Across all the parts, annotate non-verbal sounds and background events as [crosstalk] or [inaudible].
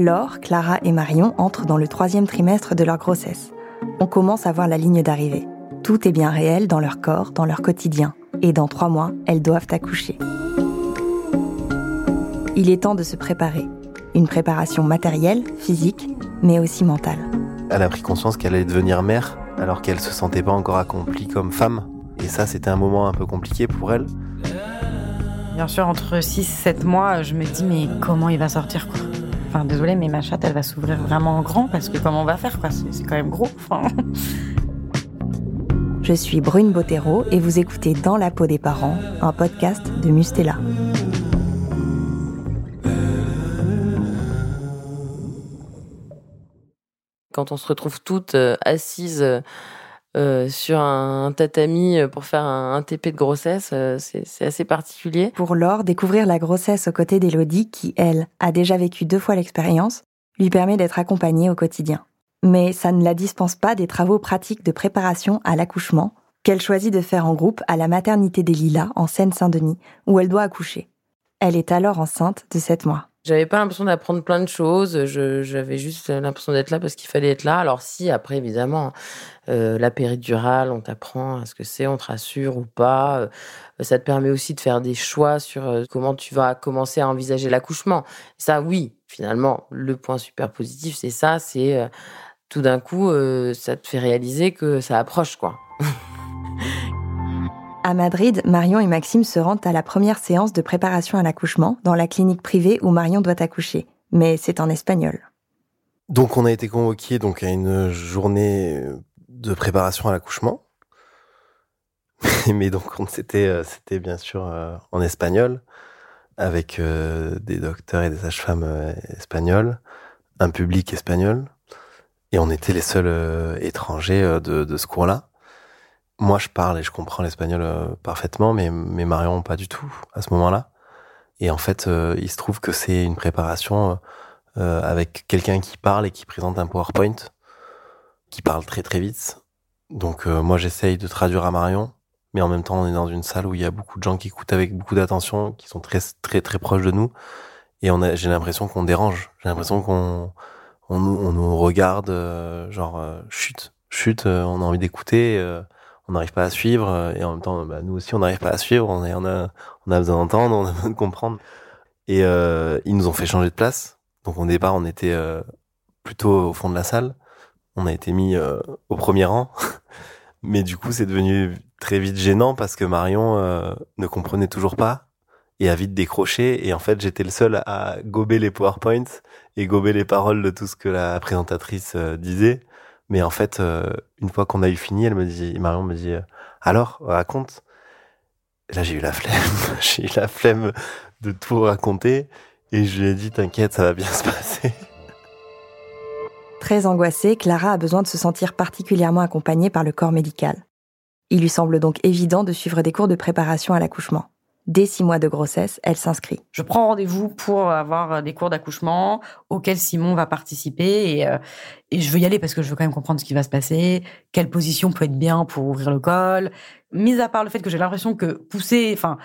Laure, Clara et Marion entrent dans le troisième trimestre de leur grossesse. On commence à voir la ligne d'arrivée. Tout est bien réel dans leur corps, dans leur quotidien. Et dans trois mois, elles doivent accoucher. Il est temps de se préparer. Une préparation matérielle, physique, mais aussi mentale. Elle a pris conscience qu'elle allait devenir mère alors qu'elle se sentait pas encore accomplie comme femme. Et ça, c'était un moment un peu compliqué pour elle. Bien sûr, entre 6 et 7 mois, je me dis, mais comment il va sortir quoi? Enfin, désolé, mais ma chatte, elle va s'ouvrir vraiment grand parce que comment on va faire quoi? C'est quand même gros. Je suis Brune Bottero et vous écoutez Dans la peau des parents, un podcast de Mustela. Quand on se retrouve toutes euh, assises euh, sur un tatami pour faire un, TP de grossesse, euh, c'est assez particulier. Pour Laure, découvrir la grossesse aux côtés d'Elodie, qui, elle, a déjà vécu deux fois l'expérience, lui permet d'être accompagnée au quotidien. Mais ça ne la dispense pas des travaux pratiques de préparation à l'accouchement, qu'elle choisit de faire en groupe à la maternité des Lilas en Seine-Saint-Denis, où elle doit accoucher. Elle est alors enceinte de 7 mois. J'avais pas l'impression d'apprendre plein de choses. j'avais juste l'impression d'être là parce qu'il fallait être là. Alors si, après, évidemment, euh, la péridurale, on t'apprend ce que c'est, on te rassure ou pas. Euh, ça te permet aussi de faire des choix sur euh, comment tu vas commencer à envisager l'accouchement. Ça, oui, finalement, le point super positif, c'est ça. C'est tout d'un coup, ça te fait réaliser que ça approche, quoi. [laughs] À Madrid, Marion et Maxime se rendent à la première séance de préparation à l'accouchement dans la clinique privée où Marion doit accoucher. Mais c'est en espagnol. Donc on a été convoqués donc à une journée de préparation à l'accouchement. [laughs] Mais donc c'était euh, c'était bien sûr euh, en espagnol avec euh, des docteurs et des sages-femmes espagnols, un public espagnol et on était les seuls étrangers de, de ce cours-là moi, je parle et je comprends l'espagnol euh, parfaitement, mais, mais Marion, pas du tout à ce moment-là. Et en fait, euh, il se trouve que c'est une préparation euh, avec quelqu'un qui parle et qui présente un PowerPoint, qui parle très très vite. Donc moi, j'essaye de traduire à Marion, mais en même temps, on est dans une salle où il y a beaucoup de gens qui écoutent avec beaucoup d'attention, qui sont très très très proches de nous, et j'ai l'impression qu'on dérange. J'ai l'impression qu'on on, on, nous regarde, genre chute, chute, on a envie d'écouter on n'arrive pas à suivre euh, et en même temps bah, nous aussi on n'arrive pas à suivre on, a on a on a besoin d'entendre on a besoin de comprendre. Et euh, ils nous ont fait changer de place. Donc au départ on était euh, plutôt au fond de la salle. On a été mis au premier rang. [laughs] Mais du coup c'est devenu très vite gênant parce que Marion ne comprenait toujours pas et a vite décroché. Et en fait j'étais le seul à gober les powerpoints et gober les paroles de tout ce que la présentatrice disait mais en fait, euh, une fois qu'on a eu fini, elle me dit, Marion me dit, euh, alors, raconte. là, j'ai eu la flemme. [laughs] j'ai eu la flemme de tout raconter. Et je lui ai dit, t'inquiète, ça va bien se passer. [laughs] Très angoissée, Clara a besoin de se sentir particulièrement accompagnée par le corps médical. Il lui semble donc évident de suivre des cours de préparation à l'accouchement. Dès six mois de grossesse, elle s'inscrit. Je prends rendez-vous pour avoir des cours d'accouchement auxquels Simon va participer et, euh, et, je veux y aller parce que je veux quand même comprendre ce qui va se passer, quelle position peut être bien pour ouvrir le col. Mis à part le fait que j'ai l'impression que pousser, enfin,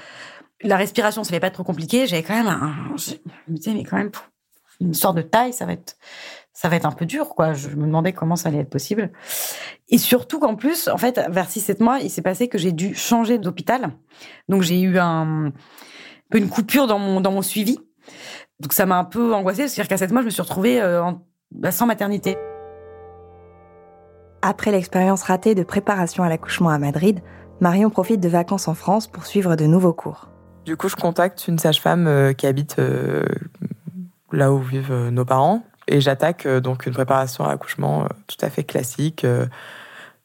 la respiration, ça va pas trop compliqué, j'avais quand même un, je me disais, mais quand même, une sorte de taille, ça va être, ça va être un peu dur, quoi. Je me demandais comment ça allait être possible. Et surtout qu'en plus, en fait, vers 6-7 mois, il s'est passé que j'ai dû changer d'hôpital. Donc, j'ai eu un, peu une coupure dans mon, dans mon suivi. Donc, ça m'a un peu angoissée. C'est-à-dire qu'à 7 mois, je me suis retrouvée euh, en, bah, sans maternité. Après l'expérience ratée de préparation à l'accouchement à Madrid, Marion profite de vacances en France pour suivre de nouveaux cours. Du coup, je contacte une sage-femme euh, qui habite euh, là où vivent nos parents, et j'attaque euh, donc une préparation à l'accouchement euh, tout à fait classique euh,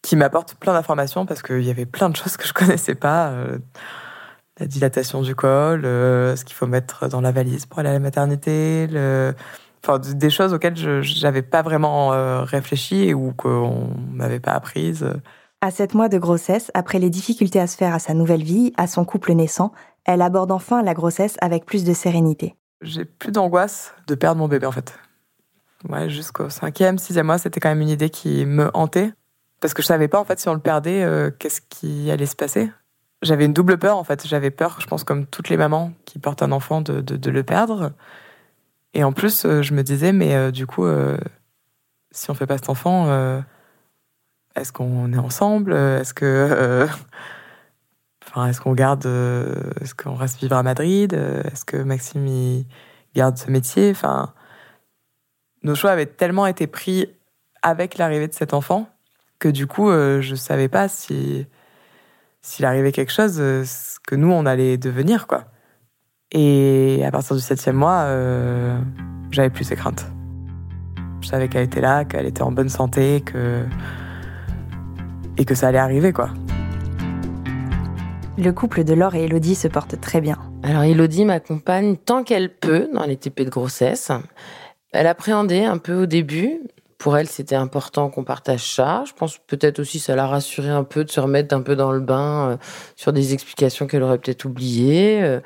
qui m'apporte plein d'informations parce qu'il y avait plein de choses que je [laughs] connaissais pas. la dilatation du col, ce qu'il faut mettre dans la valise pour aller à la maternité, enfin, des choses auxquelles je n'avais pas vraiment réfléchi ou qu'on m'avait pas apprises. À sept mois de grossesse, après les difficultés à se faire à sa nouvelle vie, à son couple naissant, elle aborde enfin la grossesse avec plus de sérénité. J'ai plus d'angoisse de perdre mon bébé en fait. Ouais, jusqu'au cinquième, sixième mois, c'était quand même une idée qui me hantait. Parce que je savais pas, en fait, si on le perdait, euh, qu'est-ce qui allait se passer. J'avais une double peur, en fait. J'avais peur, je pense, comme toutes les mamans qui portent un enfant, de, de, le perdre. Et en plus, je me disais, mais du coup, si on fait pas cet enfant, est-ce qu'on est ensemble? Est-ce que Enfin, est-ce qu'on garde, est-ce qu'on reste vivre à Madrid Est-ce que Maxime garde ce métier? Enfin, nos choix avaient tellement été pris avec l'arrivée de cet enfant que du coup, euh, je savais pas si s'il arrivait quelque chose, euh, que nous on allait devenir quoi. Et à partir du septième mois, euh, j'avais plus ces craintes. Je savais qu'elle était là, qu'elle était en bonne santé, que et que ça allait arriver quoi. Le couple de Laure et Elodie se porte très bien. Alors Elodie m'accompagne tant qu'elle peut dans les TP de grossesse. Elle appréhendait un peu au début. Pour elle, c'était important qu'on partage ça. Je pense peut-être aussi ça l'a rassuré un peu de se remettre un peu dans le bain euh, sur des explications qu'elle aurait peut-être oubliées. Euh.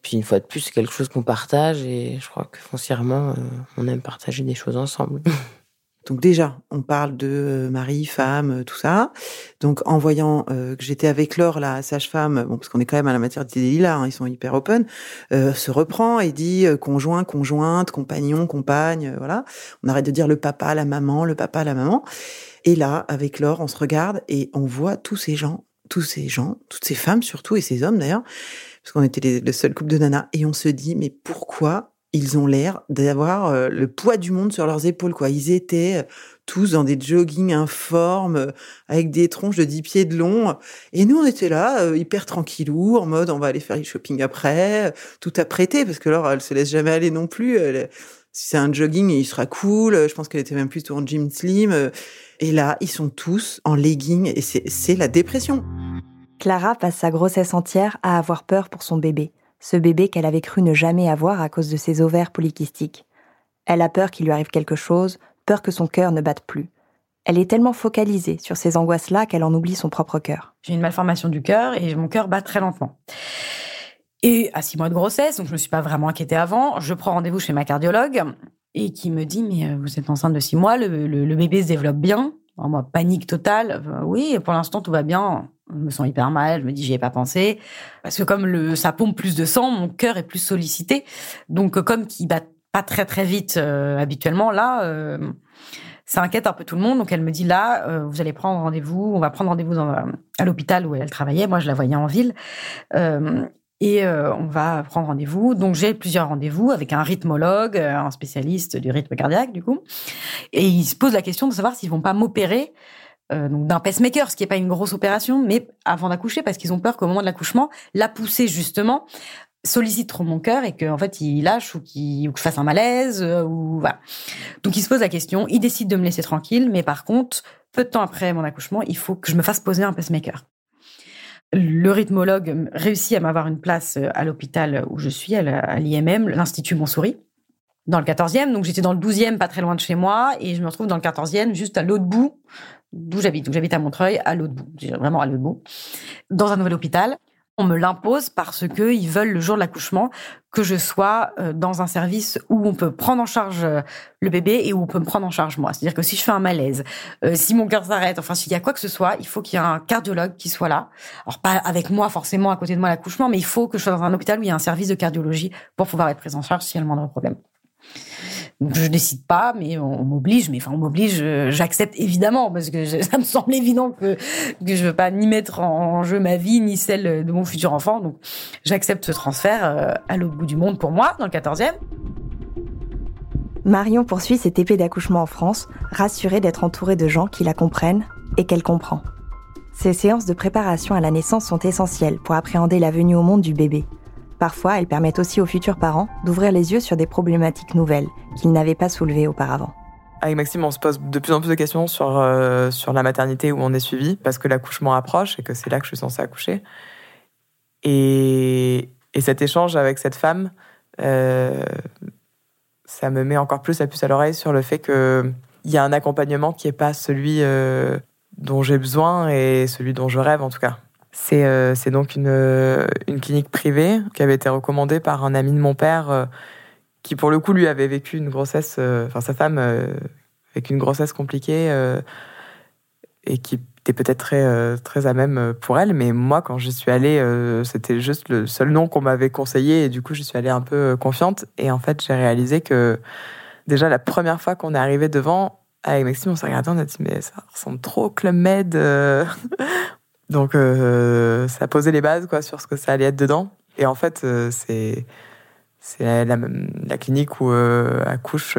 puis une fois de plus, c'est quelque chose qu'on partage et je crois que foncièrement, euh, on aime partager des choses ensemble. [laughs] Donc déjà, on parle de euh, mari, femme, euh, tout ça. Donc en voyant euh, que j'étais avec Laure, la sage-femme, bon parce qu'on est quand même à la maternité des lilas, hein, ils sont hyper open, se reprend et dit conjoint, conjointe, compagnon, compagne, voilà. On arrête de dire le papa, la maman, le papa, la maman. Et là, avec Laure, on se regarde et on voit tous ces gens, tous ces gens, toutes ces femmes surtout et ces hommes d'ailleurs, parce qu'on était le seul couple de nanas, et on se dit mais pourquoi ils ont l'air d'avoir euh, le poids du monde sur leurs épaules, quoi. Ils étaient euh, tous dans des joggings informes, euh, avec des tronches de 10 pieds de long. Et nous, on était là, hyper tranquillou, en mode, on va aller faire du shopping après, tout apprêté, parce que alors, elle se laisse jamais aller non plus. si c'est un jogging, il sera cool. Je pense qu'elle était même plutôt en gym slim. Et là, ils sont tous en legging, et c'est la dépression. Clara passe sa grossesse entière à avoir peur pour son bébé ce bébé qu'elle avait cru ne jamais avoir à cause de ses ovaires polykystiques. Elle a peur qu'il lui arrive quelque chose, peur que son cœur ne batte plus. Elle est tellement focalisée sur ces angoisses-là qu'elle en oublie son propre cœur. J'ai une malformation du cœur et mon cœur bat très lentement. Et à six mois de grossesse, donc je me suis pas vraiment inquiétée avant, je prends rendez-vous chez ma cardiologue et qui me dit mais euh, vous êtes enceinte de six mois, le, bébé se développe bien. Moi panique totale. oui, pour l'instant tout va bien je me sens hyper mal, je me dis j'y ai pas pensé parce que comme le ça pompe plus de sang, mon cœur est plus sollicité. Donc comme qui bat pas très très vite euh, habituellement là euh, ça inquiète un peu tout le monde. Donc elle me dit là, euh, vous allez prendre rendez-vous, on va prendre rendez-vous à l'hôpital où elle travaillait. Moi, je la voyais en ville. Et on va prendre rendez-vous. Donc j'ai plusieurs rendez-vous avec un rythmologue, un spécialiste du rythme cardiaque du coup. Et il se pose la question de savoir s'ils vont pas m'opérer euh, d'un pacemaker, ce qui n'est pas une grosse opération, mais avant d'accoucher, parce qu'ils ont peur qu'au moment de l'accouchement, la poussée justement sollicite trop mon cœur et qu'en fait il lâche ou qu'il je fasse un malaise euh, ou voilà. Donc il se pose la question, il décide de me laisser tranquille, mais par contre, peu de temps après mon accouchement, il faut que je me fasse poser un pacemaker. Le rythmologue réussit à m'avoir une place euh, à l'hôpital où je suis, à l'IMM, l'Institut Montsouris, dans le 14e. Donc j'étais dans le 12e, pas très loin de chez moi, et je me retrouve dans le 14e, juste à l'autre bout d'où j'habite. Donc j'habite à Montreuil, à l'autre bout, vraiment à l'autre bout, dans un nouvel hôpital. On me l'impose parce que ils veulent le jour de l'accouchement que je sois euh, dans un service où on peut prendre en charge euh, le bébé et où on peut me prendre en charge moi. C'est-à-dire que si je fais un malaise, euh, si mon cœur s'arrête, enfin s'il y a quoi que ce soit, il faut qu'il y ait un cardiologue qui soit là. Alors pas avec moi forcément à côté de moi l'accouchement, mais il faut que je sois dans un hôpital où il y a un service de cardiologie pour pouvoir être prise en charge s'il y a le moindre problème. Je décide pas, mais on, m'oblige. Mais enfin, on m'oblige. Euh, j'accepte évidemment parce que [laughs] ça me semble évident que je veux pas ni mettre en jeu ma vie ni celle de mon futur enfant. Donc j'accepte ce transfert euh, à l'autre bout du monde pour moi, dans le 14e. Marion poursuit cette épée d'accouchement en France, rassurée d'être entourée de gens qui la comprennent et qu'elle comprend. Ces séances de préparation à la naissance sont essentielles pour appréhender la venue au monde du bébé. Parfois, elles permettent aussi aux futurs parents d'ouvrir les yeux sur des problématiques nouvelles qu'ils n'avaient pas soulevées auparavant. Avec Maxime, on se pose de plus en plus de questions sur, euh, sur la maternité où on est suivi, parce que l'accouchement approche et que c'est là que je suis censée accoucher. Et, et cet échange avec cette femme, euh, ça me met encore plus la puce à l'oreille sur le fait qu'il y a un accompagnement qui n'est pas celui euh, dont j'ai besoin et celui dont je rêve en tout cas. Euh, c'est donc une, euh, une clinique privée qui avait été recommandée par un ami de mon père euh, qui, pour le coup, lui avait vécu une grossesse, enfin sa femme, avec une grossesse compliquée et qui était peut-être très, très à même pour elle, mais moi, quand je suis allée, c'était juste le seul nom qu'on m'avait conseillé, et du coup, je suis allée un peu confiante. Et en fait, j'ai réalisé que déjà, la première fois qu'on est arrivé devant, avec Maxime, on s'est regardé, on a dit, mais ça ressemble trop Club Med. [laughs] Donc, ça a posé les bases quoi, sur ce que ça allait être dedans. Et en fait, c'est c'est la, clinique où accouche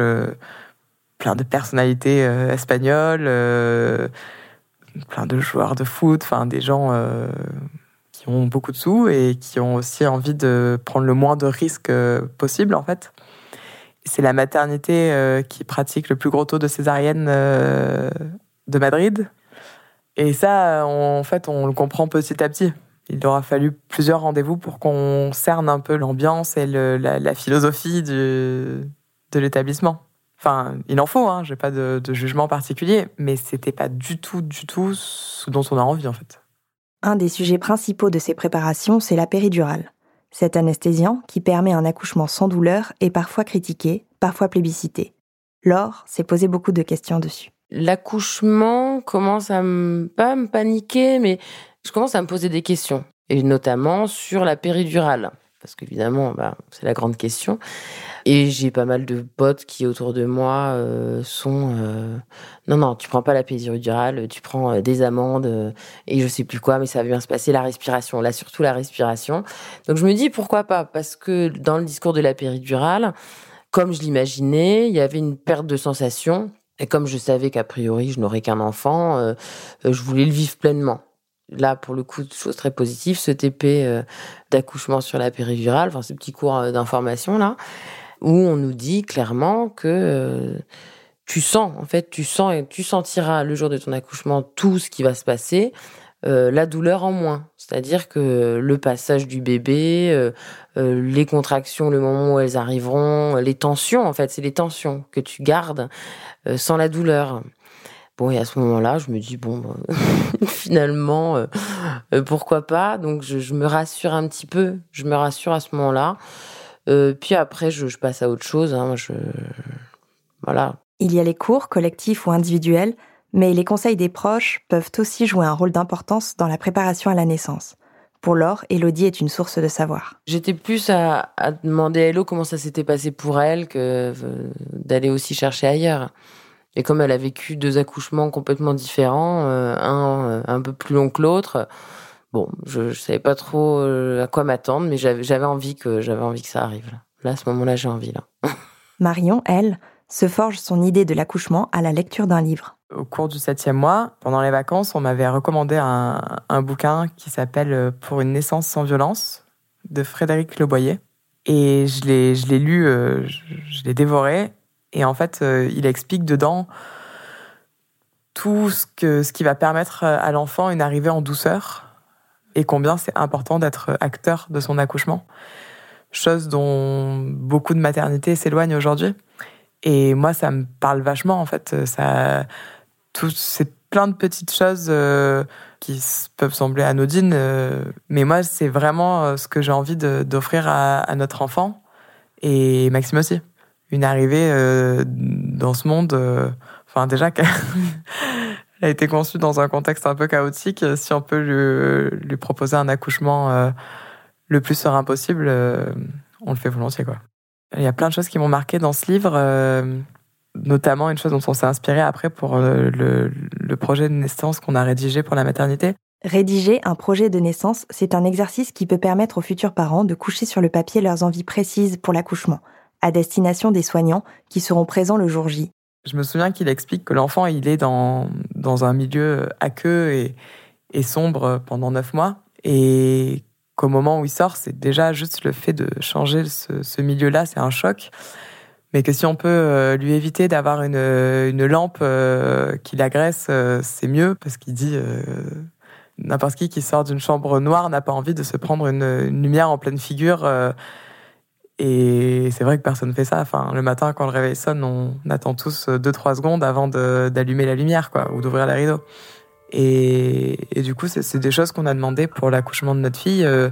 plein de personnalités euh, espagnoles, euh, plein de joueurs de foot, enfin des gens euh, qui ont beaucoup de sous et qui ont aussi envie de prendre le moins de risques possible en fait. C'est la maternité qui pratique le plus gros taux de césarienne de Madrid. Et ça, en fait, on le comprend petit à petit. Il aura fallu plusieurs rendez-vous pour qu'on cerne un peu l'ambiance et le, la, la, philosophie du, de l'établissement. Enfin, il en faut, hein, j'ai pas de, jugement particulier, mais c'était pas du tout, du tout ce dont on a envie en fait. Un des sujets principaux de ces préparations, c'est la péridurale. Cet anesthésiant qui permet un accouchement sans douleur est parfois critiqué, parfois plébiscité. Laure s'est posé beaucoup de questions dessus. L'accouchement commence à me, pas me paniquer, mais je commence à me poser des questions, et notamment sur la péridurale parce qu'évidemment, bah, c'est la grande question. Et j'ai pas mal de potes qui autour de moi euh, sont euh, non non, tu prends pas la péridurale, tu prends euh, des amandes et je sais plus quoi, mais ça va bien se passer la respiration, là surtout la respiration. Donc je me dis pourquoi pas? Parce que dans le discours de la péridurale, comme je l'imaginais, il y avait une perte de sensation et comme je savais qu'a priori je n'aurais qu'un enfant, je voulais le vivre pleinement. Là pour le coup chose très positive ce TP euh, d'accouchement sur la péridurale enfin ce petit cours euh, d'information là où on nous dit clairement que euh, tu sens en fait tu sens et tu sentiras le jour de ton accouchement tout ce qui va se passer la douleur en moins c'est-à-dire que le passage du bébé les contractions le moment où elles arriveront les tensions en fait c'est les tensions que tu gardes sans la douleur Bon, et à ce moment-là, je me dis, bon, [laughs] finalement, euh, euh, pourquoi pas? Donc, je, me rassure un petit peu. Je me rassure à ce moment-là. Euh, puis après, je, passe à autre chose. Hein. Voilà. Il y a les cours, collectifs ou individuels, mais les conseils des proches peuvent aussi jouer un rôle d'importance dans la préparation à la naissance. Pour Laure, Elodie est une source de savoir. J'étais plus à, à, demander à Elo comment ça s'était passé pour elle que d'aller aussi chercher ailleurs. Et comme elle a vécu deux accouchements complètement différents, euh, un euh, un peu plus long que l'autre, bon, je, ne savais pas trop euh, à quoi m'attendre, mais j'avais envie que j'avais envie que ça arrive. Là, là à ce moment-là, j'ai envie là. [laughs] Marion, elle, se forge son idée de l'accouchement à la lecture d'un livre. Au cours du septième mois, pendant les vacances, on m'avait recommandé un, un, bouquin qui s'appelle Pour une naissance sans violence de Frédéric Leboyer. Et je l'ai, je l'ai lu, je l'ai dévoré. Et en fait, euh, il explique dedans tout ce, que, ce qui va permettre à l'enfant une arrivée en douceur et combien c'est important d'être acteur de son accouchement. Chose dont beaucoup de maternités s'éloignent aujourd'hui. Et moi, ça me parle vachement, en fait. Ça, tout, c'est plein de petites choses euh, qui peuvent sembler anodines, euh, mais moi, c'est vraiment ce que j'ai envie d'offrir à, notre enfant et Maxime aussi une arrivée euh, dans ce monde. Euh, enfin, déjà qu'elle [laughs] a été conçue dans un contexte un peu chaotique. Si on peut lui, proposer un accouchement euh, le plus serein possible, on le fait volontiers, quoi. Il y a plein de choses qui m'ont marqué dans ce livre, notamment une chose dont on s'est inspiré après pour le, le projet de naissance qu'on a rédigé pour la maternité. Rédiger un projet de naissance, c'est un exercice qui peut permettre aux futurs parents de coucher sur le papier leurs envies précises pour l'accouchement, à destination des soignants qui seront présents le jour J. Je me souviens qu'il explique que l'enfant, il est dans, dans un milieu aqueux et, et sombre pendant neuf mois. Et qu'au moment où il sort, c'est déjà juste le fait de changer ce, ce milieu-là, c'est un choc. Mais que si on peut euh, lui éviter d'avoir une, une lampe euh, qui l'agresse, euh, c'est mieux, parce qu'il dit n'importe qui qui sort d'une chambre noire n'a pas envie de se prendre une, lumière en pleine figure et c'est vrai que personne ne fait ça. Enfin, le matin, quand le réveil sonne, on attend tous 2-3 secondes avant d'allumer la lumière, quoi, ou d'ouvrir la rideau. Et, du coup, c'est des choses qu'on a demandé pour l'accouchement de notre fille, euh,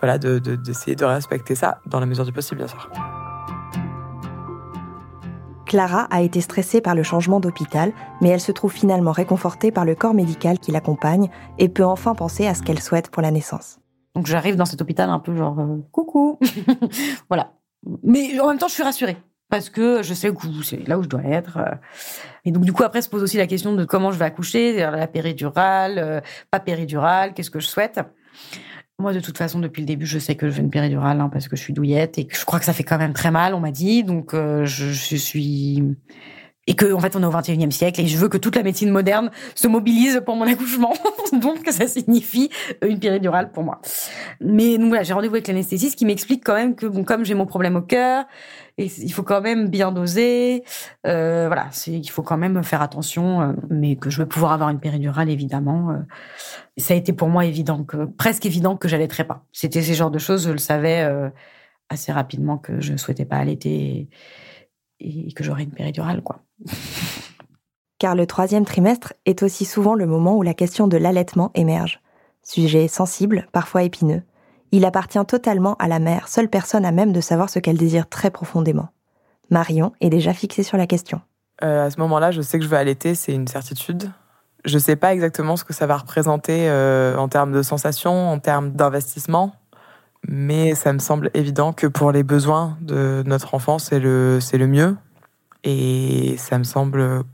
voilà, d'essayer de, de, respecter ça dans la mesure du possible, bien sûr. Clara a été stressée par le changement d'hôpital, mais elle se trouve finalement réconfortée par le corps médical qui l'accompagne et peut enfin penser à ce qu'elle souhaite pour la naissance. Donc j'arrive dans cet hôpital un peu genre euh, coucou, [laughs] voilà. Mais en même temps, je suis rassurée parce que je sais où c'est là où je dois être. euh. Et donc du coup après se pose aussi la question de comment je vais accoucher, la péridurale, euh, pas péridurale, qu'est-ce que je souhaite. Moi de toute façon depuis le début je sais que je veux une péridurale hein, parce que je suis douillette et que je crois que ça fait quand même très mal on m'a dit donc euh, je, je suis et que en fait on est au 21e siècle et je veux que toute la médecine moderne se mobilise pour mon accouchement [laughs] donc ça signifie une péridurale pour moi. Mais donc voilà j'ai rendez-vous avec l'anesthésiste qui m'explique quand même que bon comme j'ai mon problème au cœur il faut quand même bien doser. Euh, voilà, il faut quand même faire attention, euh, mais que je vais pouvoir avoir une péridurale évidemment. euh. ça a été pour moi évident que presque évident que j'allaiterais pas. C'était ces genres de choses, je le savais assez rapidement que je souhaitais pas allaiter et, et que j'aurais une péridurale quoi. Car le troisième trimestre est aussi souvent le moment où la question de l'allaitement émerge. Sujet sensible, parfois épineux. Il appartient totalement à la mère, seule personne à même de savoir ce qu'elle désire très profondément. Marion est déjà fixée sur la question. Euh, à ce moment-là, je sais que je vais allaiter, c'est une certitude. Je sais pas exactement ce que ça va représenter euh, en termes de sensations, en termes d'investissement, mais ça me semble évident que pour les besoins de notre enfant, c'est le, c'est le mieux. Et ça me semble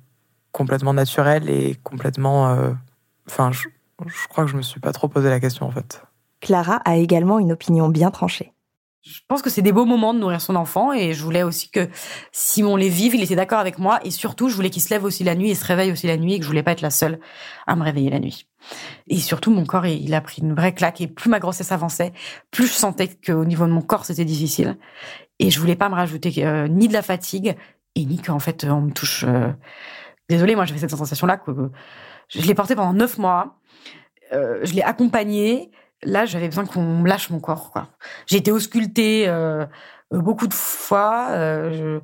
complètement naturel et complètement. euh, Enfin, je, je crois que je me suis pas trop posé la question en fait. Clara a également une opinion bien tranchée. Je pense que c'est des beaux moments de nourrir son enfant et je voulais aussi que Simon les vive, il était d'accord avec moi et surtout je voulais qu'il se lève aussi la nuit et se réveille aussi la nuit et que je voulais pas être la seule à me réveiller la nuit. Et surtout mon corps il il a pris une vraie claque et plus ma grossesse avançait, plus je sentais qu'au niveau de mon corps c'était difficile et je voulais pas me rajouter euh, ni de la fatigue et ni qu'en fait on me touche. euh, Désolée, moi j'avais cette sensation là que je l'ai porté pendant neuf mois, euh, je l'ai accompagné. Là, j'avais besoin qu'on lâche mon corps. J'ai été auscultée euh, beaucoup de fois. Euh,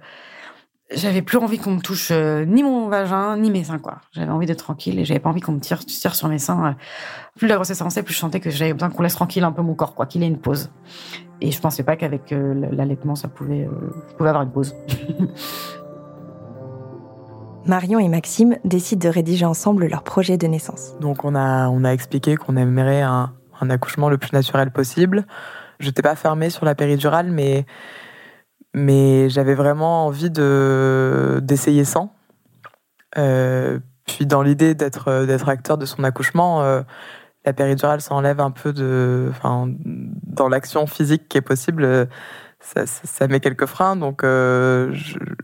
j'avais plus envie qu'on me touche ni mon vagin ni mes seins. quoi. J'avais envie d'être tranquille et j'avais pas envie qu'on me tire, sur mes seins. Plus la grossesse avançait, plus je sentais que j'avais besoin qu'on laisse tranquille un peu mon corps, qu'il ait une pause. Et je pensais pas qu'avec l'allaitement, ça pouvait, je avoir une pause. [laughs] Marion et Maxime décident de rédiger ensemble leur projet de naissance. Donc on a, on a expliqué qu'on aimerait un, accouchement le plus naturel possible. Je n'étais pas fermée sur la péridurale, mais, mais j'avais vraiment envie de, d'essayer sans. Euh, puis dans l'idée d'être, d'être acteur de son accouchement, euh, la péridurale s'enlève un peu de... Enfin, dans l'action physique qui est possible, ça, met quelques freins, donc euh,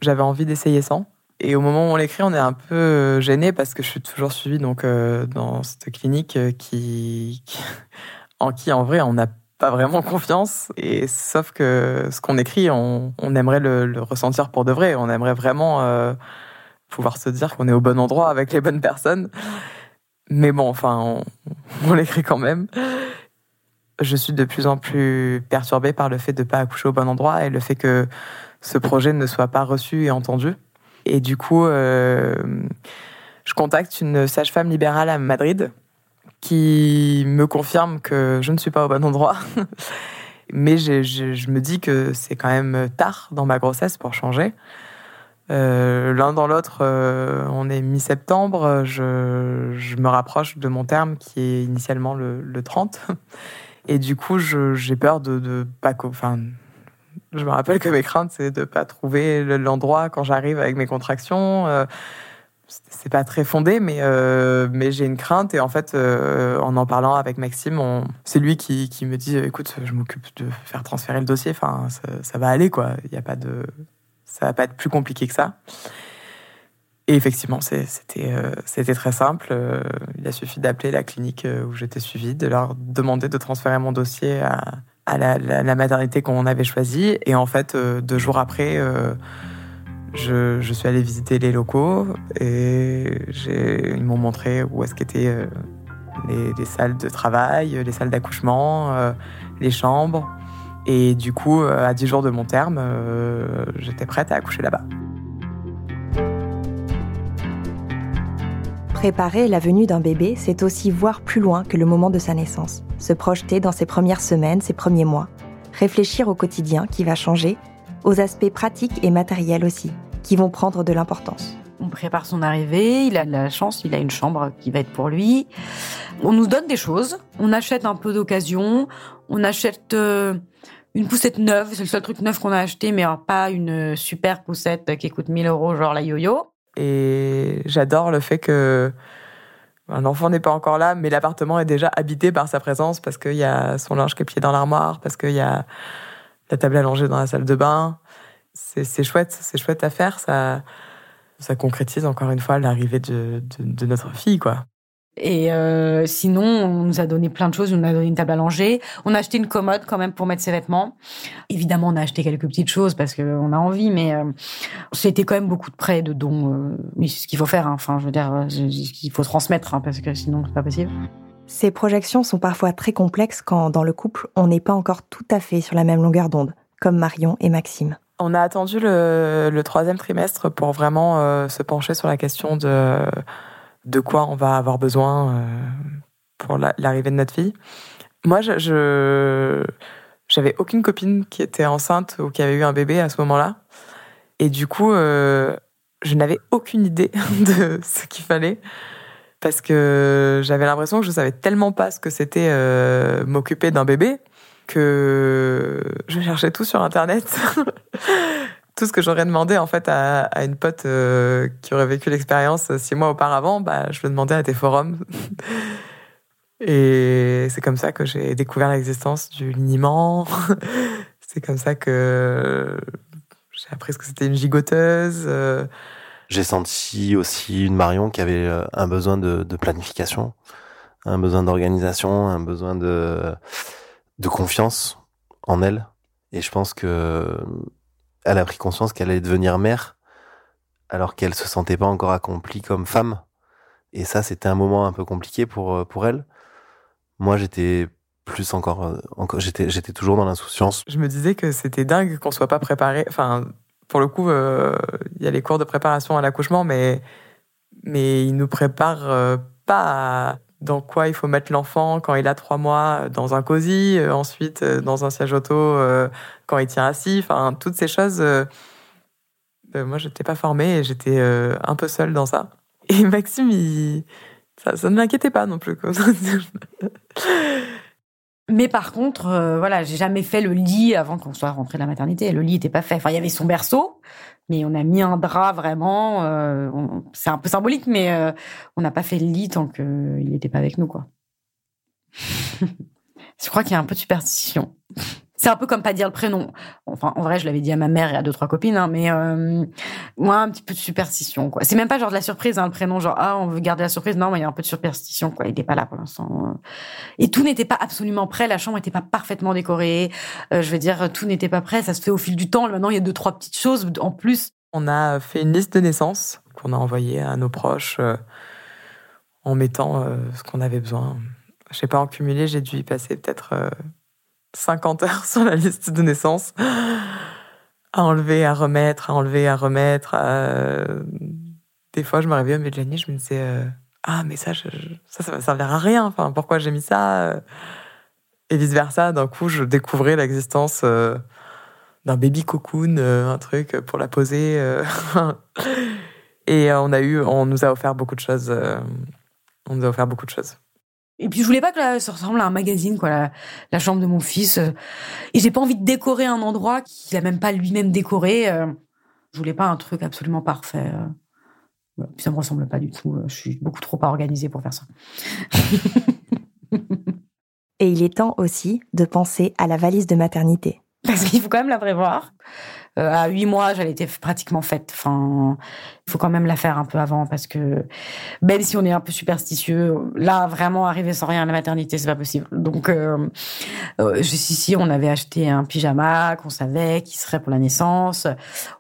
j'avais envie d'essayer sans. Et au moment où on l'écrit, on est un peu euh, gêné parce que je suis toujours suivie donc euh, dans cette clinique euh, qui, [laughs] en qui en vrai on n'a pas vraiment confiance. Et sauf que ce qu'on écrit, on, on aimerait le, ressentir pour de vrai. On aimerait vraiment pouvoir se dire qu'on est au bon endroit avec les bonnes personnes. Mais bon, enfin, on, on l'écrit quand même. Je suis de plus en plus perturbée par le fait de ne pas accoucher au bon endroit et le fait que ce projet ne soit pas reçu et entendu. Et du coup, euh, je contacte une sage-femme libérale à Madrid qui me confirme que je ne suis pas au bon endroit. [laughs] Mais je, me dis que c'est quand même tard dans ma grossesse pour changer. Euh, L'un dans l'autre, euh, on est mi-septembre, je, me rapproche de mon terme qui est initialement le, le 30. [laughs] Et du coup, j'ai peur de, de pas... je me rappelle que mes craintes, c'est de pas trouver le- l'endroit quand j'arrive avec mes contractions. Euh, c'est- pas très fondé, mais, euh, mais j'ai une crainte. Et en fait, euh, en en parlant avec Maxime, c'est lui qui, qui me dit écoute, je m'occupe de faire transférer le dossier. Enfin, ça, va aller, quoi. Il y a pas de, ça va pas être plus compliqué que ça. Et effectivement, c'était euh, très simple. Euh, il a suffi d'appeler la clinique euh, où j'étais suivie, de leur demander de transférer mon dossier à, à la, la- la maternité qu'on avait choisie. Et en fait, euh, deux jours après, euh, je, je suis allée visiter les locaux et ils m'ont montré où est-ce qu'étaient euh, les, les salles de travail, les salles d'accouchement, euh, les chambres. Et du coup, à 10 jours de mon terme, j'étais prête à accoucher là-bas. Préparer la venue d'un bébé, c'est aussi voir plus loin que le moment de sa naissance, se projeter dans ses premières semaines, ses premiers mois, réfléchir au quotidien qui va changer, aux aspects pratiques et matériels aussi, qui vont prendre de l'importance. On prépare son arrivée, il a de la chance, il a une chambre qui va être pour lui. On nous donne des choses, on achète un peu d'occasion, on achète euh, une poussette neuve, c'est le seul truc neuf qu'on a acheté, mais pas une super poussette qui coûte 1000 euros, genre la yo-yo. Et j'adore le fait que un enfant n'est pas encore là, mais l'appartement est déjà habité par sa présence parce qu'il y a son linge qui est dans l'armoire, parce qu'il y a la table allongée dans la salle de bain. C'est chouette, c'est chouette à faire. Ça, ça concrétise encore une fois l'arrivée de, de, notre fille, quoi. Et euh, sinon, on nous a donné plein de choses. On nous a donné une table à langer. On a acheté une commode quand même pour mettre ses vêtements. Évidemment, on a acheté quelques petites choses parce qu'on a envie, mais euh, c'était quand même beaucoup de prêts, de dons. Euh, mais c'est ce qu'il faut faire. Hein. Enfin, je veux dire, il faut transmettre hein, parce que sinon, c'est pas possible. Ces projections sont parfois très complexes quand, dans le couple, on n'est pas encore tout à fait sur la même longueur d'onde, comme Marion et Maxime. On a attendu le, le troisième trimestre pour vraiment euh, se pencher sur la question de de quoi on va avoir besoin euh, pour l'arrivée de notre fille. Moi, je, j'avais aucune copine qui était enceinte ou qui avait eu un bébé à ce moment-là, et du coup, euh, je n'avais aucune idée [laughs] de ce qu'il fallait parce que j'avais l'impression que je savais tellement pas ce que c'était euh, m'occuper d'un bébé que je cherchais tout sur internet. [laughs] tout ce que j'aurais demandé en fait à, à une pote euh, qui aurait vécu l'expérience six mois auparavant, bah, je le demandais à des forums. [laughs] Et c'est comme ça que j'ai découvert l'existence du liniment. [laughs] c'est comme ça que j'ai appris ce que c'était une gigoteuse. Euh. J'ai senti aussi une Marion qui avait euh, un besoin de, de planification, un besoin d'organisation, un besoin de, de confiance en elle. Et je pense que elle a pris conscience qu'elle allait devenir mère alors qu'elle se sentait pas encore accomplie comme femme. Et ça, c'était un moment un peu compliqué pour euh, pour elle. Moi, j'étais plus encore, euh, encore j'étais j'étais toujours dans l'insouciance. Je me disais que c'était dingue qu'on soit pas préparé. Enfin, pour le coup, euh, il y a les cours de préparation à l'accouchement, mais mais ils nous préparent pas à dans quoi il faut mettre l'enfant quand il a trois mois dans un cosy, euh, ensuite euh, dans un siège auto euh, quand il tient assis, enfin toutes ces choses. moi, je n'étais pas formée et j'étais un peu seule dans ça. [laughs] Et Maxime, ça ne m'inquiétait pas non plus. [laughs] Mais par contre, voilà, j'ai jamais fait le lit avant qu'on soit rentré de la maternité. Le lit n'était pas fait. Enfin, il y avait son berceau, mais on a mis un drap vraiment. Euh, c'est un peu symbolique, mais euh, on n'a pas fait le lit tant qu'il n'était pas avec nous, quoi. [laughs] je crois qu'il y a un peu de superstition. C'est un peu comme pas dire le prénom. Enfin, en vrai, je l'avais dit à ma mère et à deux trois copines, hein, mais euh, moi, un petit peu de superstition, quoi. C'est même pas genre de la surprise, hein, le prénom, genre ah, on veut garder la surprise. Non, mais il y a un peu de superstition, quoi. Il n'était pas là pour l'instant. Et tout n'était pas absolument prêt. La chambre n'était pas parfaitement décorée. Euh, je veux dire, tout n'était pas prêt. Ça se fait au fil du temps. Maintenant, il y a deux trois petites choses en plus. On a fait une liste de naissances qu'on a envoyée à nos proches euh, en mettant ce qu'on avait besoin. Je sais pas en cumulé, j'ai dû y passer peut-être 50 heures sur la liste de naissance, à enlever, à remettre, à enlever, à remettre. Des fois, je me réveillais au milieu de la nuit, je me disais euh, ah mais ça, ça, ça va servir à rien. Enfin, pourquoi j'ai mis ça Et vice versa. D'un coup, je découvrais l'existence euh, d'un baby cocoon, euh, un truc pour la poser. [laughs] Et on a eu, on nous a offert beaucoup de choses. on nous a offert beaucoup de choses. Et puis je voulais pas que ça ressemble à un magazine, quoi, la, la chambre de mon fils. Euh. Et j'ai pas envie de décorer un endroit qu'il a même pas lui-même décoré. Euh. Je voulais pas un truc absolument parfait. Euh. Voilà. Puis ça me ressemble pas du tout. Je suis beaucoup trop pas organisée pour faire ça. [laughs] Et il est temps aussi de penser à la valise de maternité. Parce qu'il faut quand même la prévoir. Euh, à huit mois, j'allais été pratiquement faite. Enfin, il faut quand même la faire un peu avant parce que même si on est un peu superstitieux, là vraiment arriver sans rien à la maternité, c'est pas possible. Donc, euh, euh, juste ici, on avait acheté un pyjama qu'on savait qui serait pour la naissance.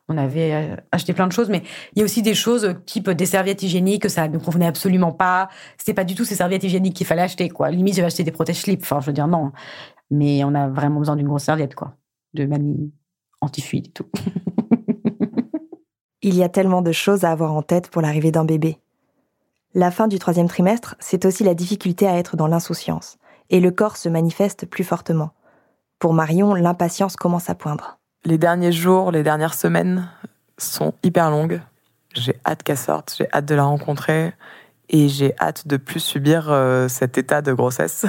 On avait euh, acheté plein de choses, mais il y a aussi des choses type des serviettes hygiéniques, ça ne convenait absolument pas. C'était pas du tout ces serviettes hygiéniques qu'il fallait acheter, quoi. Limite, j'avais acheté des protège-slips. Enfin, je veux dire non, mais on a vraiment besoin d'une grosse serviette, quoi, de mamie anti-fuite et tout. [laughs] Il y a tellement de choses à avoir en tête pour l'arrivée d'un bébé. La fin du troisième trimestre, c'est aussi la difficulté à être dans l'insouciance, et le corps se manifeste plus fortement. Pour Marion, l'impatience commence à poindre. Les derniers jours, les dernières semaines sont hyper longues. J'ai hâte qu'elle sorte, j'ai hâte de la rencontrer et j'ai hâte de plus subir euh, cet état de grossesse.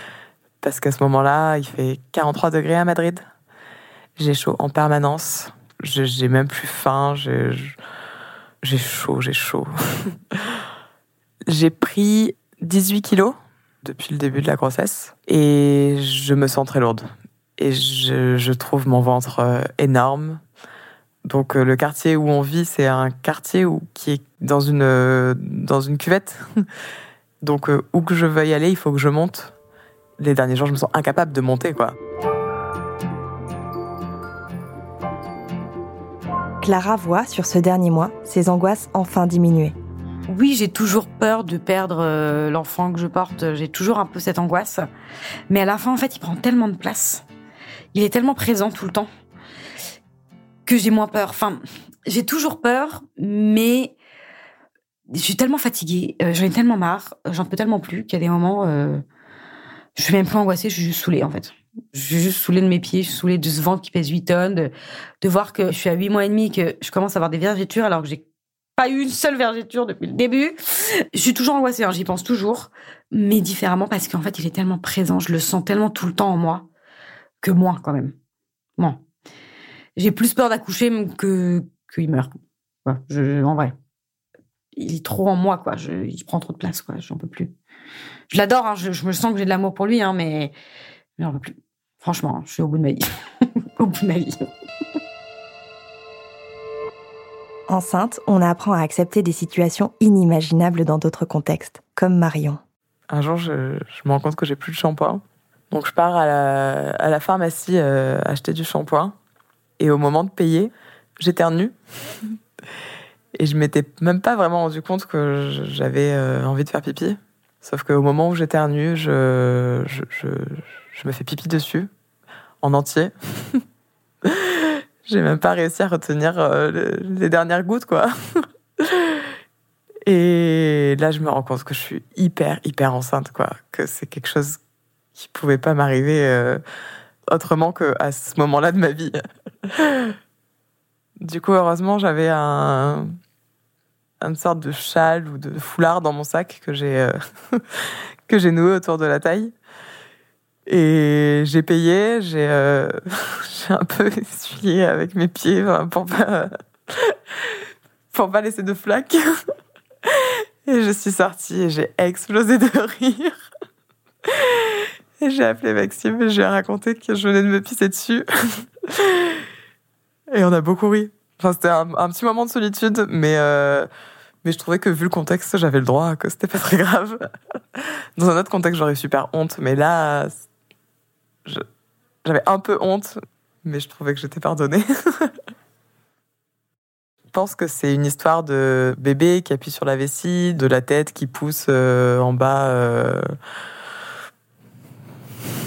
[laughs] Parce qu'à ce moment-là, il fait 43 degrés à Madrid. J'ai chaud en permanence. J'ai même plus faim. J'ai chaud, j'ai chaud. [laughs] j'ai pris 18 kilos depuis le début de la grossesse et je me sens très lourde. Et je, je trouve mon ventre euh, énorme. Donc euh, le quartier où on vit, c'est un quartier où, qui est dans une, euh, dans une cuvette. [laughs] Donc où que je veuille aller, il faut que je monte. Les derniers jours, je me sens incapable de monter, quoi. Clara voit sur ce dernier mois ses angoisses enfin diminuer. Oui, j'ai toujours peur de perdre euh, l'enfant que je porte. J'ai toujours un peu cette angoisse. Mais à la fin, en fait, il prend tellement de place. Il est tellement présent tout le temps que j'ai moins peur. Enfin, j'ai toujours peur, mais je suis tellement fatiguée, euh, j'en ai tellement marre, j'en peux tellement plus a des moments, euh, je suis même plus angoissée, je suis juste saoulée en fait. Je suis juste saoulée de mes pieds, je suis saoulée de ce ventre qui pèse 8 tonnes, de, de voir que je suis à 8 mois et demi, que je commence à avoir des vergetures alors que j'ai pas eu une seule vergeture depuis le début. Je suis toujours angoissée, hein, j'y pense toujours, mais différemment parce qu'en fait, il est tellement présent, je le sens tellement tout le temps en moi, que moi, quand même. Moi. J'ai plus peur d'accoucher que qu'il meurt. je, en vrai. Il est trop en moi, quoi. Je, il prend trop de place, quoi. J'en peux plus. Je l'adore, hein, je, me sens que j'ai de l'amour pour lui, hein, mais j'en peux plus. Franchement, je suis au bout de ma vie. [laughs] au bout de ma vie. Enceinte, on apprend à accepter des situations inimaginables dans d'autres contextes, comme Marion. Un jour, je, me rends compte que j'ai plus de shampoing. Donc je pars à la, pharmacie euh, acheter du shampoing. Et au moment de payer, j'éternue. [laughs] Et je m'étais même pas vraiment rendu compte que j'avais euh, envie de faire pipi. Sauf qu'au moment où j'éternue, je, je, je, je me fais pipi dessus, en entier. J'ai même pas réussi à retenir euh, les dernières gouttes, quoi. Et là, je me rends compte que je suis hyper, hyper enceinte, quoi. Que c'est quelque chose qui pouvait pas m'arriver euh, autrement qu'à ce moment-là de ma vie. du coup, heureusement, j'avais un, une sorte de châle ou de foulard dans mon sac que j'ai euh, [laughs] que j'ai noué autour de la taille. Et j'ai payé, j'ai euh, [laughs] un peu essuyé avec mes pieds pour pas [laughs] pour pas laisser de flaques. [laughs] Et je suis sortie et j'ai explosé de rire. Et j'ai appelé Maxime et je lui ai raconté que je venais de me pisser dessus. Et on a beaucoup ri. Enfin, c'était un, petit moment de solitude, mais euh, mais je trouvais que vu le contexte, j'avais le droit, que c'était pas très grave. Dans un autre contexte, j'aurais eu super honte, mais là, j'avais un peu honte, mais je trouvais que j'étais pardonnée. [laughs] je pense que c'est une histoire de bébé qui appuie sur la vessie, de la tête qui pousse euh, en bas. Euh.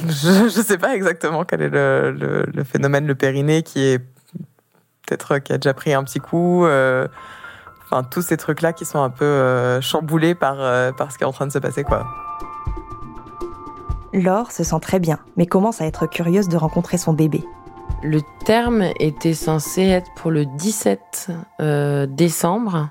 Je ne sais pas exactement quel est le, le, phénomène, le périnée qui est peut-être qui a déjà pris un petit coup. Euh. Enfin, tous ces trucs-là qui sont un peu chamboulés par, par ce qui est en train de se passer, quoi. Laure se sent très bien, mais commence à être curieuse de rencontrer son bébé. Le terme était censé être pour le 17 euh, décembre.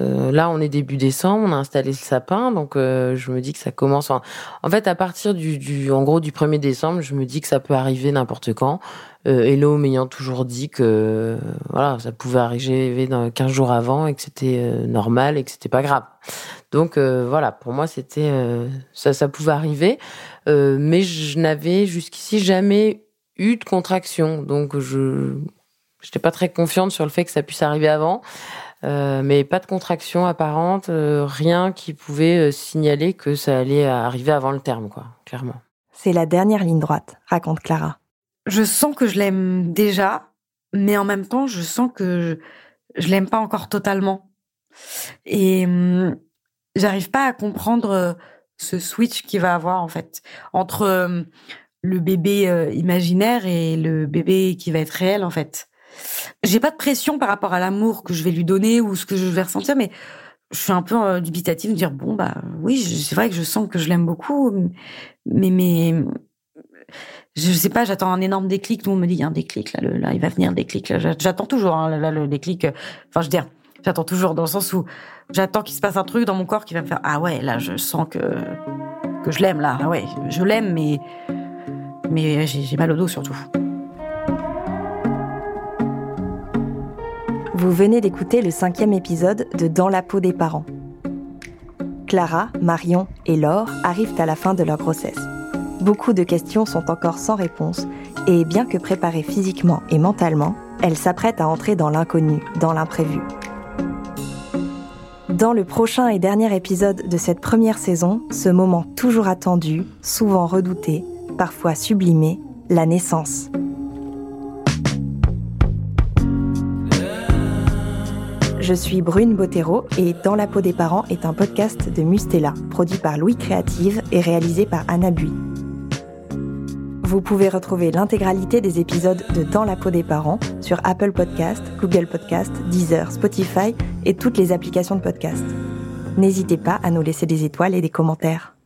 Euh, là, on est début décembre, on a installé le sapin, donc euh, je me dis que ça commence. En, en fait, à partir du, en gros, du 1er décembre, je me dis que ça peut arriver n'importe quand. Euh, Hello m'ayant toujours dit que voilà, ça pouvait arriver dans 15 jours avant et que c'était normal et que c'était pas grave. Donc euh, voilà, pour moi, c'était ça, ça pouvait arriver, mais je n'avais jusqu'ici jamais eu de contraction, donc je n'étais pas très confiante sur le fait que ça puisse arriver avant. Euh, mais pas de contraction apparente, euh, rien qui pouvait euh, signaler que ça allait arriver avant le terme, quoi, clairement. C'est la dernière ligne droite, raconte Clara. Je sens que je l'aime déjà, mais en même temps, je sens que je, je l'aime pas encore totalement. Et hum, j'arrive pas à comprendre ce switch qu'il va avoir, en fait, entre le bébé imaginaire et le bébé qui va être réel, en fait. J'ai pas de pression par rapport à l'amour que je vais lui donner ou ce que je vais ressentir, mais je suis un peu euh, dubitative de dire bon bah oui, c'est vrai que je sens que je l'aime beaucoup, mais mais je sais pas, j'attends un énorme déclic. Tout le monde me dit, il y a un déclic, là, là, il va venir un déclic. J'attends toujours, hein, là, le déclic. Enfin, je veux dire, j'attends toujours dans le sens où j'attends qu'il se passe un truc dans mon corps qui va me faire, ah ouais, là, je sens que, que je l'aime, là. Ah ouais, je l'aime, mais, mais j'ai mal au dos surtout. Vous venez d'écouter le cinquième épisode de Dans la peau des parents. Clara, Marion et Laure arrivent à la fin de leur grossesse. Beaucoup de questions sont encore sans réponse et bien que préparées physiquement et mentalement, elles s'apprêtent à entrer dans l'inconnu, dans l'imprévu. Dans le prochain et dernier épisode de cette première saison, ce moment toujours attendu, souvent redouté, parfois sublimé, la naissance. Je suis Brune Bottero et Dans la peau des parents est un podcast de Mustela, produit par Louis Créative et réalisé par Anna Bui. Vous pouvez retrouver l'intégralité des épisodes de Dans la peau des parents sur Apple Podcast, Google Podcast, Deezer, Spotify et toutes les applications de podcast. N'hésitez pas à nous laisser des étoiles et des commentaires.